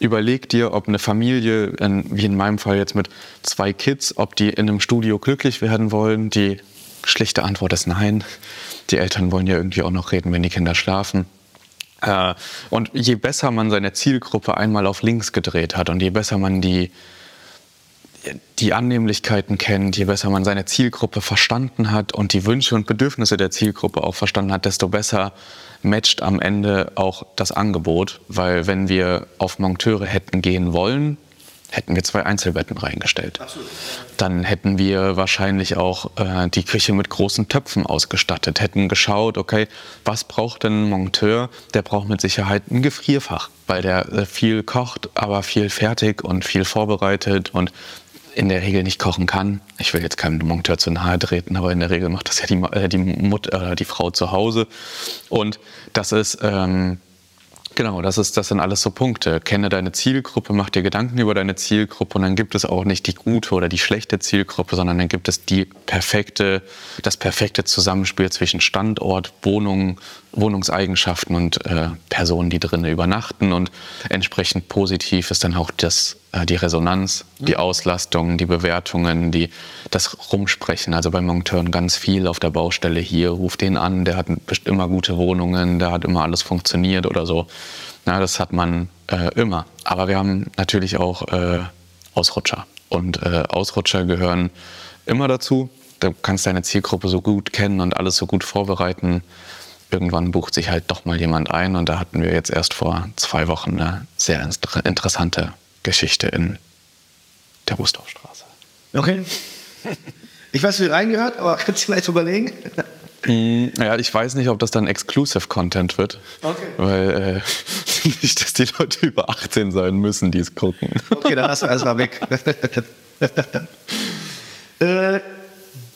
S3: überleg dir, ob eine Familie, wie in meinem Fall jetzt mit zwei Kids, ob die in einem Studio glücklich werden wollen. Die schlichte Antwort ist nein. Die Eltern wollen ja irgendwie auch noch reden, wenn die Kinder schlafen. Äh, und je besser man seine Zielgruppe einmal auf links gedreht hat und je besser man die, die Annehmlichkeiten kennt, je besser man seine Zielgruppe verstanden hat und die Wünsche und Bedürfnisse der Zielgruppe auch verstanden hat, desto besser matcht am Ende auch das Angebot. Weil wenn wir auf Monteure hätten gehen wollen, hätten wir zwei Einzelbetten reingestellt. Dann hätten wir wahrscheinlich auch äh, die Küche mit großen Töpfen ausgestattet, hätten geschaut, okay, was braucht denn ein Monteur? Der braucht mit Sicherheit ein Gefrierfach, weil der äh, viel kocht, aber viel fertig und viel vorbereitet und in der Regel nicht kochen kann. Ich will jetzt keinem Monteur zu nahe treten, aber in der Regel macht das ja die, äh, die Mutter, äh, die Frau zu Hause. Und das ist ähm, Genau, das, ist, das sind alles so Punkte. Kenne deine Zielgruppe, mach dir Gedanken über deine Zielgruppe und dann gibt es auch nicht die gute oder die schlechte Zielgruppe, sondern dann gibt es die perfekte, das perfekte Zusammenspiel zwischen Standort, Wohnung, Wohnungseigenschaften und äh, Personen, die drinnen übernachten und entsprechend positiv ist dann auch das die Resonanz, die mhm. Auslastung, die Bewertungen, die, das Rumsprechen. Also bei Monteuren ganz viel auf der Baustelle hier, ruft den an, der hat immer gute Wohnungen, der hat immer alles funktioniert oder so. Na, das hat man äh, immer. Aber wir haben natürlich auch äh, Ausrutscher. Und äh, Ausrutscher gehören immer dazu. Du kannst deine Zielgruppe so gut kennen und alles so gut vorbereiten. Irgendwann bucht sich halt doch mal jemand ein. Und da hatten wir jetzt erst vor zwei Wochen eine sehr interessante Geschichte in der Bustorfstraße.
S2: Okay. Ich weiß, wie reingehört, aber kannst du vielleicht überlegen?
S3: Mm, ja, ich weiß nicht, ob das dann Exclusive Content wird. Okay. Weil äh, nicht, dass die Leute über 18 sein müssen, die es gucken.
S2: Okay, dann lass wir erstmal weg. äh,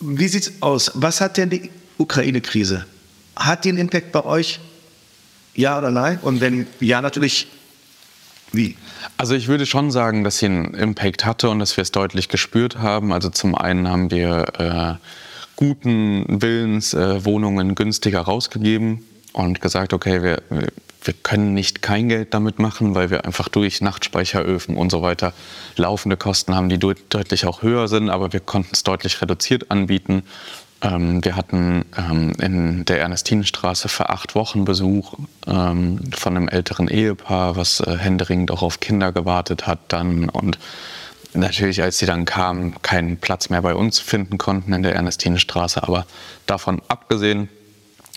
S2: wie sieht's aus? Was hat denn die Ukraine-Krise? Hat die einen Impact bei euch? Ja oder nein? Und wenn ja, natürlich, wie?
S3: Also ich würde schon sagen, dass sie einen Impact hatte und dass wir es deutlich gespürt haben. Also zum einen haben wir äh, guten Willens äh, Wohnungen günstiger rausgegeben und gesagt, okay, wir, wir können nicht kein Geld damit machen, weil wir einfach durch Nachtspeicheröfen und so weiter laufende Kosten haben, die deutlich auch höher sind, aber wir konnten es deutlich reduziert anbieten. Ähm, wir hatten ähm, in der Ernestinenstraße für acht Wochen Besuch ähm, von einem älteren Ehepaar, was äh, händeringend auch auf Kinder gewartet hat dann und natürlich, als sie dann kamen, keinen Platz mehr bei uns finden konnten in der Ernestinenstraße. Aber davon abgesehen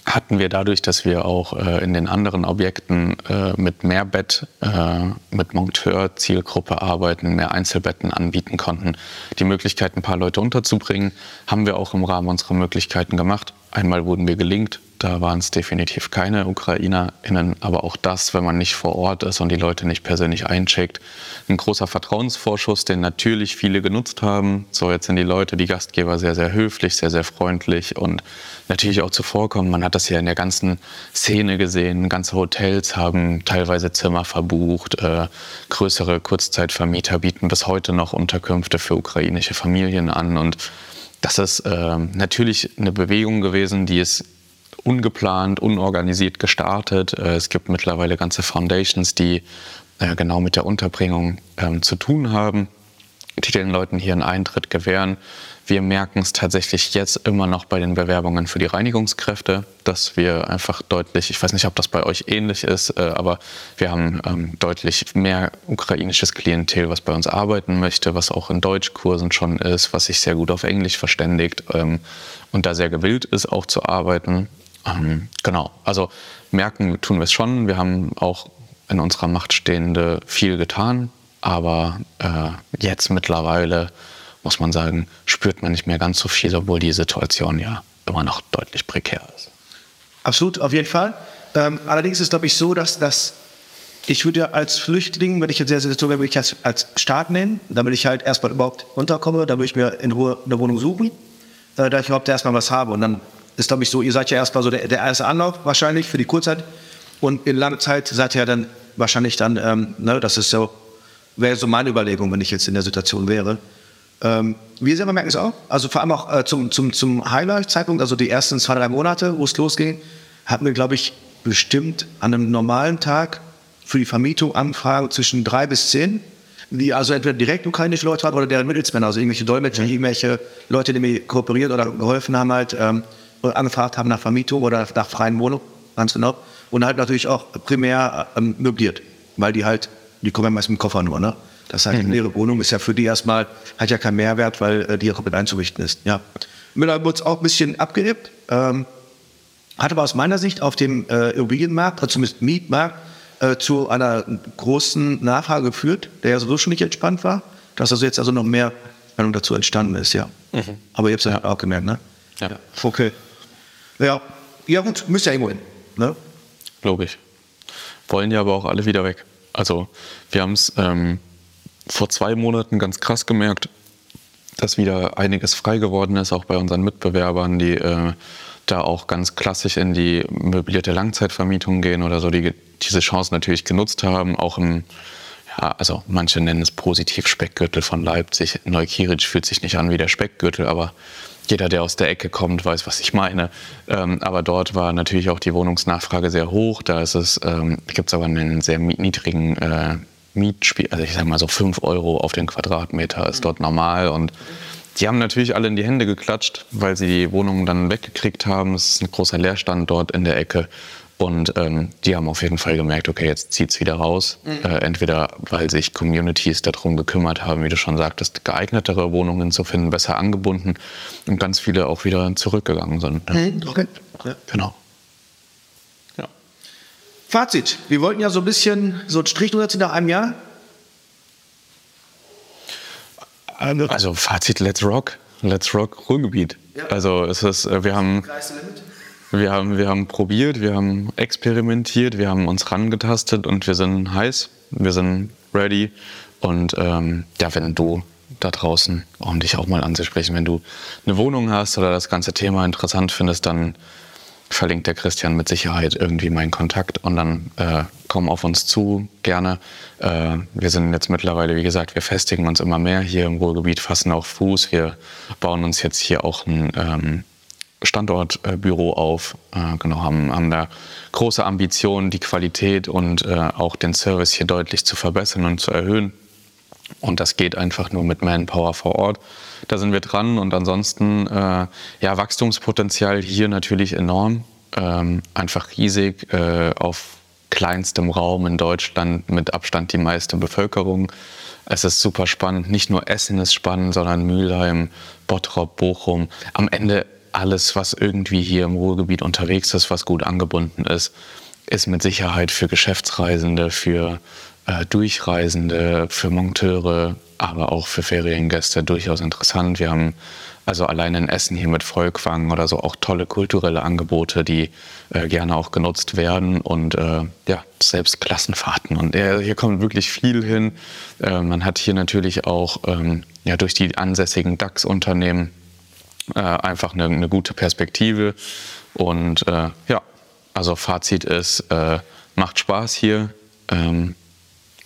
S3: hatten wir dadurch, dass wir auch äh, in den anderen Objekten äh, mit Mehrbett, äh, mit Monteur-Zielgruppe arbeiten, mehr Einzelbetten anbieten konnten, die Möglichkeit, ein paar Leute unterzubringen, haben wir auch im Rahmen unserer Möglichkeiten gemacht. Einmal wurden wir gelingt, da waren es definitiv keine UkrainerInnen, aber auch das, wenn man nicht vor Ort ist und die Leute nicht persönlich eincheckt, ein großer Vertrauensvorschuss, den natürlich viele genutzt haben. So, jetzt sind die Leute, die Gastgeber sehr, sehr höflich, sehr, sehr freundlich und natürlich auch zuvorkommen. Man hat das ja in der ganzen Szene gesehen. Ganze Hotels haben teilweise Zimmer verbucht. Äh, größere Kurzzeitvermieter bieten bis heute noch Unterkünfte für ukrainische Familien an und das ist äh, natürlich eine Bewegung gewesen, die es ungeplant, unorganisiert gestartet. Äh, es gibt mittlerweile ganze Foundations, die äh, genau mit der Unterbringung ähm, zu tun haben, die den Leuten hier einen Eintritt gewähren. Wir merken es tatsächlich jetzt immer noch bei den Bewerbungen für die Reinigungskräfte, dass wir einfach deutlich, ich weiß nicht, ob das bei euch ähnlich ist, äh, aber wir haben ähm, deutlich mehr ukrainisches Klientel, was bei uns arbeiten möchte, was auch in Deutschkursen schon ist, was sich sehr gut auf Englisch verständigt ähm, und da sehr gewillt ist, auch zu arbeiten. Ähm, genau, also merken tun wir es schon. Wir haben auch in unserer Macht Stehende viel getan, aber äh, jetzt mittlerweile muss man sagen, spürt man nicht mehr ganz so viel, obwohl die Situation ja immer noch deutlich prekär ist.
S2: Absolut, auf jeden Fall. Ähm, allerdings ist es, glaube ich, so, dass das, ich würde als Flüchtling, wenn ich jetzt sehr Situation wäre, würde ich als, als Staat nennen, damit ich halt erstmal überhaupt unterkomme, dann würde ich mir in Ruhe eine Wohnung suchen, äh, da ich überhaupt erstmal was habe. Und dann ist, glaube ich, so, ihr seid ja erstmal so der, der erste Anlauf wahrscheinlich für die Kurzzeit. Und in lange Zeit seid ihr ja dann wahrscheinlich dann, ähm, ne, das ist so, wäre so meine Überlegung, wenn ich jetzt in der Situation wäre. Ähm, wir selber merken es auch. Also vor allem auch äh, zum, zum, zum Highlight-Zeitpunkt, also die ersten zwei, drei Monate, wo es losging, hatten wir, glaube ich, bestimmt an einem normalen Tag für die Vermietung Anfragen zwischen drei bis zehn, die also entweder direkt ukrainische Leute hatten oder deren Mittelsmänner, also irgendwelche Dolmetscher, irgendwelche Leute, die mir kooperiert oder geholfen haben, halt ähm, angefragt haben nach Vermietung oder nach freien Wohnungen, ganz genau. Und halt natürlich auch primär ähm, möbliert, weil die halt, die kommen ja meist mit dem Koffer nur, ne? Das heißt, eine mhm. leere Wohnung ist ja für die erstmal, hat ja keinen Mehrwert, weil äh, die ja komplett einzurichten ist. Ja. Müller wurde auch ein bisschen abgehebt, ähm, hat aber aus meiner Sicht auf dem äh, Immobilienmarkt, also zumindest Mietmarkt, äh, zu einer großen Nachfrage geführt, der ja sowieso schon nicht entspannt war, dass also jetzt also noch mehr Meinung dazu entstanden ist, ja. Mhm. Aber ihr habt es ja auch gemerkt, ne? Ja. ja. Okay. Ja, ja gut, müsst ja irgendwo hin. Ne?
S3: Logisch. Wollen ja aber auch alle wieder weg. Also wir haben es ähm, vor zwei Monaten ganz krass gemerkt, dass wieder einiges frei geworden ist, auch bei unseren Mitbewerbern, die äh, da auch ganz klassisch in die möblierte Langzeitvermietung gehen oder so, die diese Chance natürlich genutzt haben, auch im ja, also manche nennen es positiv Speckgürtel von Leipzig. Neukirch fühlt sich nicht an wie der Speckgürtel, aber jeder, der aus der Ecke kommt, weiß, was ich meine. Ähm, aber dort war natürlich auch die Wohnungsnachfrage sehr hoch. Da ist es, ähm, gibt es aber einen sehr niedrigen äh, Mietspiel, also ich sag mal so 5 Euro auf den Quadratmeter ist dort normal und die haben natürlich alle in die Hände geklatscht, weil sie die Wohnungen dann weggekriegt haben. Es ist ein großer Leerstand dort in der Ecke. Und ähm, die haben auf jeden Fall gemerkt, okay, jetzt zieht es wieder raus. Mhm. Äh, entweder weil sich Communities darum gekümmert haben, wie du schon sagtest, geeignetere Wohnungen zu finden, besser angebunden und ganz viele auch wieder zurückgegangen sind. Ne? Mhm, okay. Ja. Genau.
S2: Ja. Fazit. Wir wollten ja so ein bisschen so einen Strich drunter nach einem Jahr.
S3: Also Fazit, let's rock. Let's rock Ruhrgebiet. Ja. Also es ist, äh, wir haben... Wir haben, wir haben probiert, wir haben experimentiert, wir haben uns rangetastet und wir sind heiß, wir sind ready. Und ähm, ja, wenn du da draußen, um dich auch mal anzusprechen, wenn du eine Wohnung hast oder das ganze Thema interessant findest, dann verlinkt der Christian mit Sicherheit irgendwie meinen Kontakt und dann äh, komm auf uns zu, gerne. Äh, wir sind jetzt mittlerweile, wie gesagt, wir festigen uns immer mehr hier im Ruhrgebiet, fassen auch Fuß. Wir bauen uns jetzt hier auch ein ähm, Standortbüro auf, äh, genau, haben, haben da große Ambitionen, die Qualität und äh, auch den Service hier deutlich zu verbessern und zu erhöhen. Und das geht einfach nur mit Manpower vor Ort. Da sind wir dran und ansonsten, äh, ja, Wachstumspotenzial hier natürlich enorm, ähm, einfach riesig, äh, auf kleinstem Raum in Deutschland mit Abstand die meiste Bevölkerung. Es ist super spannend. Nicht nur Essen ist spannend, sondern Mülheim, Bottrop, Bochum. Am Ende alles, was irgendwie hier im Ruhrgebiet unterwegs ist, was gut angebunden ist, ist mit Sicherheit für Geschäftsreisende, für äh, Durchreisende, für Monteure, aber auch für Feriengäste durchaus interessant. Wir haben also allein in Essen hier mit Volkwang oder so auch tolle kulturelle Angebote, die äh, gerne auch genutzt werden und äh, ja, selbst Klassenfahrten. Und äh, hier kommt wirklich viel hin. Äh, man hat hier natürlich auch ähm, ja, durch die ansässigen DAX-Unternehmen äh, einfach eine, eine, gute Perspektive. Und äh, ja, also Fazit ist, äh, macht Spaß hier. Ähm,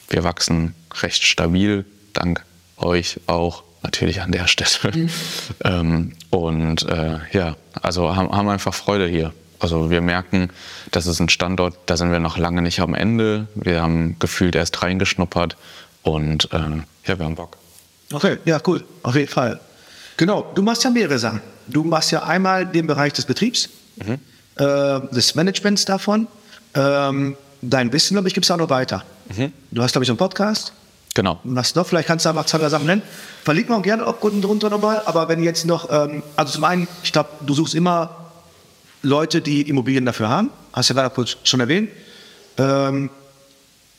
S3: wir wachsen recht stabil, dank euch auch natürlich an der Stelle. Mhm. ähm, und äh, ja, also haben, haben einfach Freude hier. Also wir merken, das ist ein Standort, da sind wir noch lange nicht am Ende. Wir haben gefühlt erst reingeschnuppert und äh, ja, wir haben Bock.
S2: Okay, ja, cool, auf jeden Fall. Genau, du machst ja mehrere Sachen. Du machst ja einmal den Bereich des Betriebs, mhm. äh, des Managements davon. Ähm, dein Wissen, glaube ich, gibt es auch noch weiter. Mhm. Du hast, glaube ich, einen Podcast.
S3: Genau.
S2: Was noch? Vielleicht kannst du aber zwei, drei Sachen nennen. Verlinkt man auch gerne auch unten drunter nochmal. Aber wenn jetzt noch, ähm, also zum einen, ich glaube, du suchst immer Leute, die Immobilien dafür haben. Hast ja gerade kurz schon erwähnt. Ähm,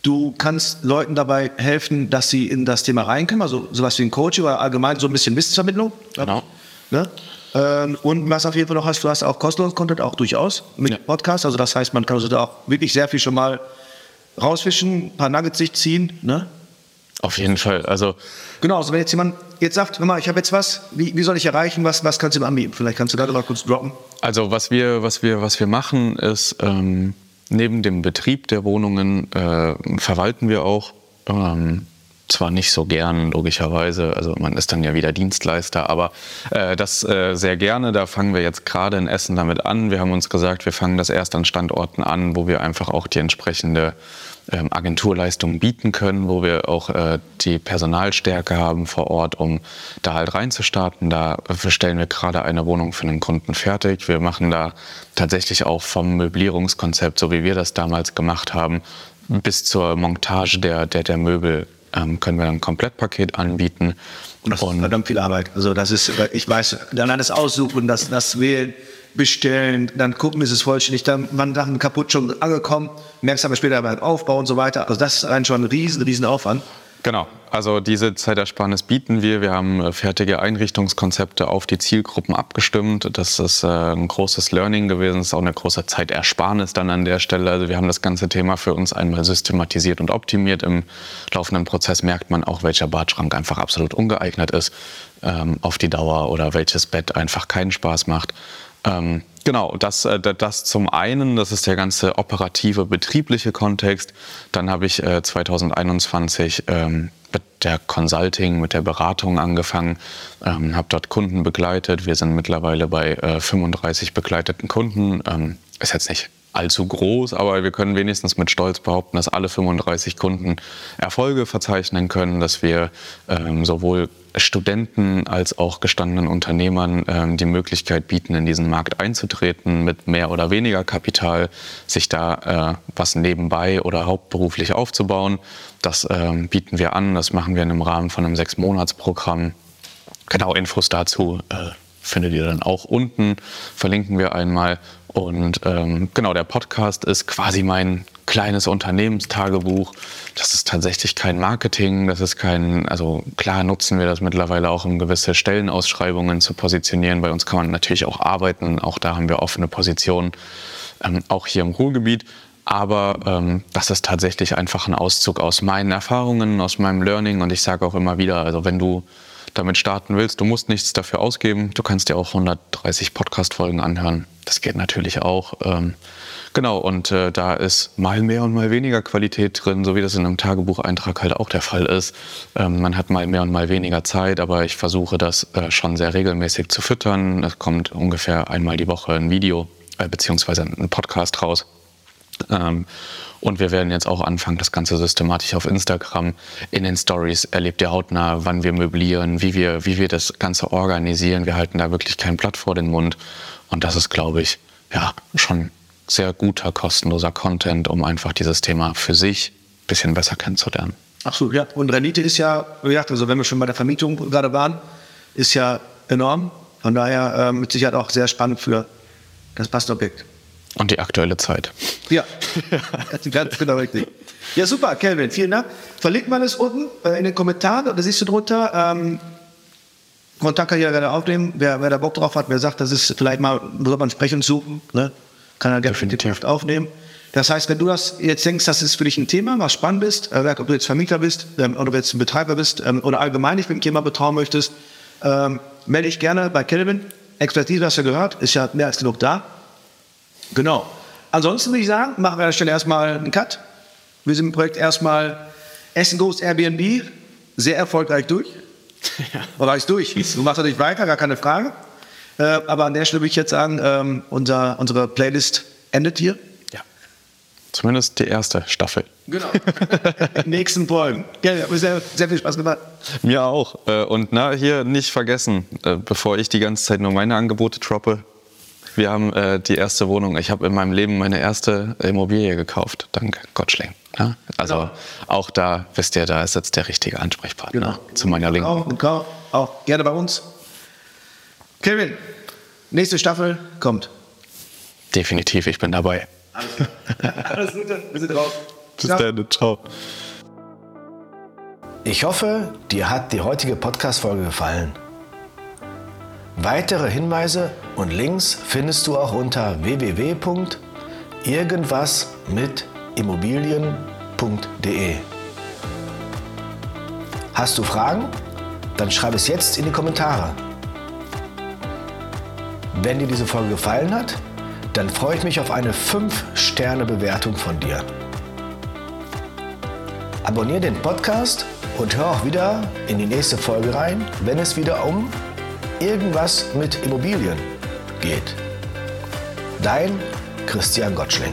S2: Du kannst Leuten dabei helfen, dass sie in das Thema reinkommen, also sowas wie ein Coach oder allgemein so ein bisschen Wissensvermittlung.
S3: Genau.
S2: Ne? Ähm, und was auf jeden Fall noch hast, du hast auch kostenlosen Content, auch durchaus mit ja. Podcast. Also das heißt, man kann also da auch wirklich sehr viel schon mal rausfischen, ein paar Nuggets sich ziehen. Ne?
S3: Auf jeden Fall. Also
S2: genau, also wenn jetzt jemand jetzt sagt, mal, ich habe jetzt was, wie, wie soll ich erreichen, was, was kannst du mir anbieten? Vielleicht kannst du da mal kurz droppen.
S3: Also was wir, was wir, was wir machen, ist ähm, Neben dem Betrieb der Wohnungen äh, verwalten wir auch. Ähm, zwar nicht so gern, logischerweise, also man ist dann ja wieder Dienstleister, aber äh, das äh, sehr gerne. Da fangen wir jetzt gerade in Essen damit an. Wir haben uns gesagt, wir fangen das erst an Standorten an, wo wir einfach auch die entsprechende ähm, Agenturleistungen bieten können, wo wir auch äh, die Personalstärke haben vor Ort, um da halt reinzustarten. Da stellen wir gerade eine Wohnung für einen Kunden fertig. Wir machen da tatsächlich auch vom Möblierungskonzept, so wie wir das damals gemacht haben, bis zur Montage der, der, der Möbel ähm, können wir dann ein Komplettpaket anbieten.
S2: Und das ist verdammt viel Arbeit. Also das ist, ich weiß, dann alles aussuchen, das, das wählen, bestellen, dann gucken, ist es vollständig, dann waren Sachen kaputt schon angekommen, merkst aber später beim Aufbau und so weiter. Also das ist eigentlich schon ein riesen, riesen Aufwand.
S3: Genau, also diese Zeitersparnis bieten wir. Wir haben äh, fertige Einrichtungskonzepte auf die Zielgruppen abgestimmt. Das ist äh, ein großes Learning gewesen, das ist auch eine große Zeitersparnis dann an der Stelle. Also wir haben das ganze Thema für uns einmal systematisiert und optimiert. Im laufenden Prozess merkt man auch, welcher Badschrank einfach absolut ungeeignet ist ähm, auf die Dauer oder welches Bett einfach keinen Spaß macht. Ähm, genau, das, äh, das zum einen, das ist der ganze operative, betriebliche Kontext. Dann habe ich äh, 2021 ähm, mit der Consulting, mit der Beratung angefangen, ähm, habe dort Kunden begleitet. Wir sind mittlerweile bei äh, 35 begleiteten Kunden. Ähm, ist jetzt nicht allzu groß, aber wir können wenigstens mit Stolz behaupten, dass alle 35 Kunden Erfolge verzeichnen können, dass wir ähm, sowohl Studenten als auch gestandenen Unternehmern ähm, die Möglichkeit bieten, in diesen Markt einzutreten mit mehr oder weniger Kapital, sich da äh, was nebenbei oder hauptberuflich aufzubauen. Das ähm, bieten wir an, das machen wir in einem Rahmen von einem Sechs-Monats-Programm. Genau, Infos dazu äh, findet ihr dann auch unten, verlinken wir einmal. Und ähm, genau, der Podcast ist quasi mein kleines Unternehmenstagebuch. Das ist tatsächlich kein Marketing, das ist kein, also klar nutzen wir das mittlerweile auch, um gewisse Stellenausschreibungen zu positionieren. Bei uns kann man natürlich auch arbeiten, auch da haben wir offene Positionen, ähm, auch hier im Ruhrgebiet. Aber ähm, das ist tatsächlich einfach ein Auszug aus meinen Erfahrungen, aus meinem Learning. Und ich sage auch immer wieder, also wenn du damit starten willst, du musst nichts dafür ausgeben. Du kannst dir auch 130 Podcast-Folgen anhören. Das geht natürlich auch. Ähm, genau, und äh, da ist mal mehr und mal weniger Qualität drin, so wie das in einem Tagebucheintrag halt auch der Fall ist. Ähm, man hat mal mehr und mal weniger Zeit, aber ich versuche das äh, schon sehr regelmäßig zu füttern. Es kommt ungefähr einmal die Woche ein Video äh, beziehungsweise ein Podcast raus. Ähm, und wir werden jetzt auch anfangen, das Ganze systematisch auf Instagram in den Stories erlebt ihr hautnah, wann wir möblieren, wie wir, wie wir das Ganze organisieren. Wir halten da wirklich kein Blatt vor den Mund. Und das ist, glaube ich, ja, schon sehr guter, kostenloser Content, um einfach dieses Thema für sich ein bisschen besser kennenzulernen.
S2: Ach so, ja. Und Rendite ist ja, wie gesagt, also wenn wir schon bei der Vermietung gerade waren, ist ja enorm. Von daher äh, mit Sicherheit auch sehr spannend für das Passobjekt.
S3: Und die aktuelle Zeit.
S2: Ja, ganz genau richtig. Ja, super, Kelvin, vielen Dank. Verlinkt man es unten äh, in den Kommentaren oder siehst du drunter. Ähm, Kontakt kann jeder gerne aufnehmen. Wer, wer da Bock drauf hat, wer sagt, das ist vielleicht mal, worüber man sprechen suchen, ne? kann er gerne Definitiv aufnehmen. Das heißt, wenn du das jetzt denkst, das ist für dich ein Thema, was spannend ist, äh, ob du jetzt Vermieter bist ähm, oder ob du jetzt ein Betreiber bist ähm, oder allgemein dich mit dem Thema betrauen möchtest, ähm, melde dich gerne bei Kelvin. Expertise hast du gehört, ist ja mehr als genug da. Genau. Ansonsten würde ich sagen, machen wir an der Stelle erstmal einen Cut. Wir sind im Projekt erstmal Essen Goes Airbnb sehr erfolgreich durch. Ja. Oder ist durch. Du machst natürlich weiter, gar keine Frage. Äh, aber an der Stelle würde ich jetzt sagen, ähm, unser, unsere Playlist endet hier.
S3: Ja. Zumindest die erste Staffel.
S2: Genau. nächsten Folgen. Ja, mir sehr, sehr viel Spaß gemacht.
S3: Mir auch. Äh, und na, hier nicht vergessen, äh, bevor ich die ganze Zeit nur meine Angebote droppe, wir haben äh, die erste Wohnung. Ich habe in meinem Leben meine erste Immobilie gekauft, dank Gottschling. Ja? Also genau. auch da wisst ihr, da ist jetzt der richtige Ansprechpartner genau. zu meiner Linken.
S2: Auch, auch, auch gerne bei uns. Kevin, nächste Staffel kommt.
S3: Definitiv, ich bin dabei.
S2: Alles, Alles Gute, wir sind drauf.
S3: Bis dann, ciao.
S1: Ich hoffe, dir hat die heutige Podcast-Folge gefallen. Weitere Hinweise und Links findest du auch unter www.irgendwasmitimmobilien.de. Hast du Fragen? Dann schreib es jetzt in die Kommentare. Wenn dir diese Folge gefallen hat, dann freue ich mich auf eine 5-Sterne-Bewertung von dir. Abonnier den Podcast und hör auch wieder in die nächste Folge rein, wenn es wieder um irgendwas mit Immobilien geht. Dein Christian Gottschling.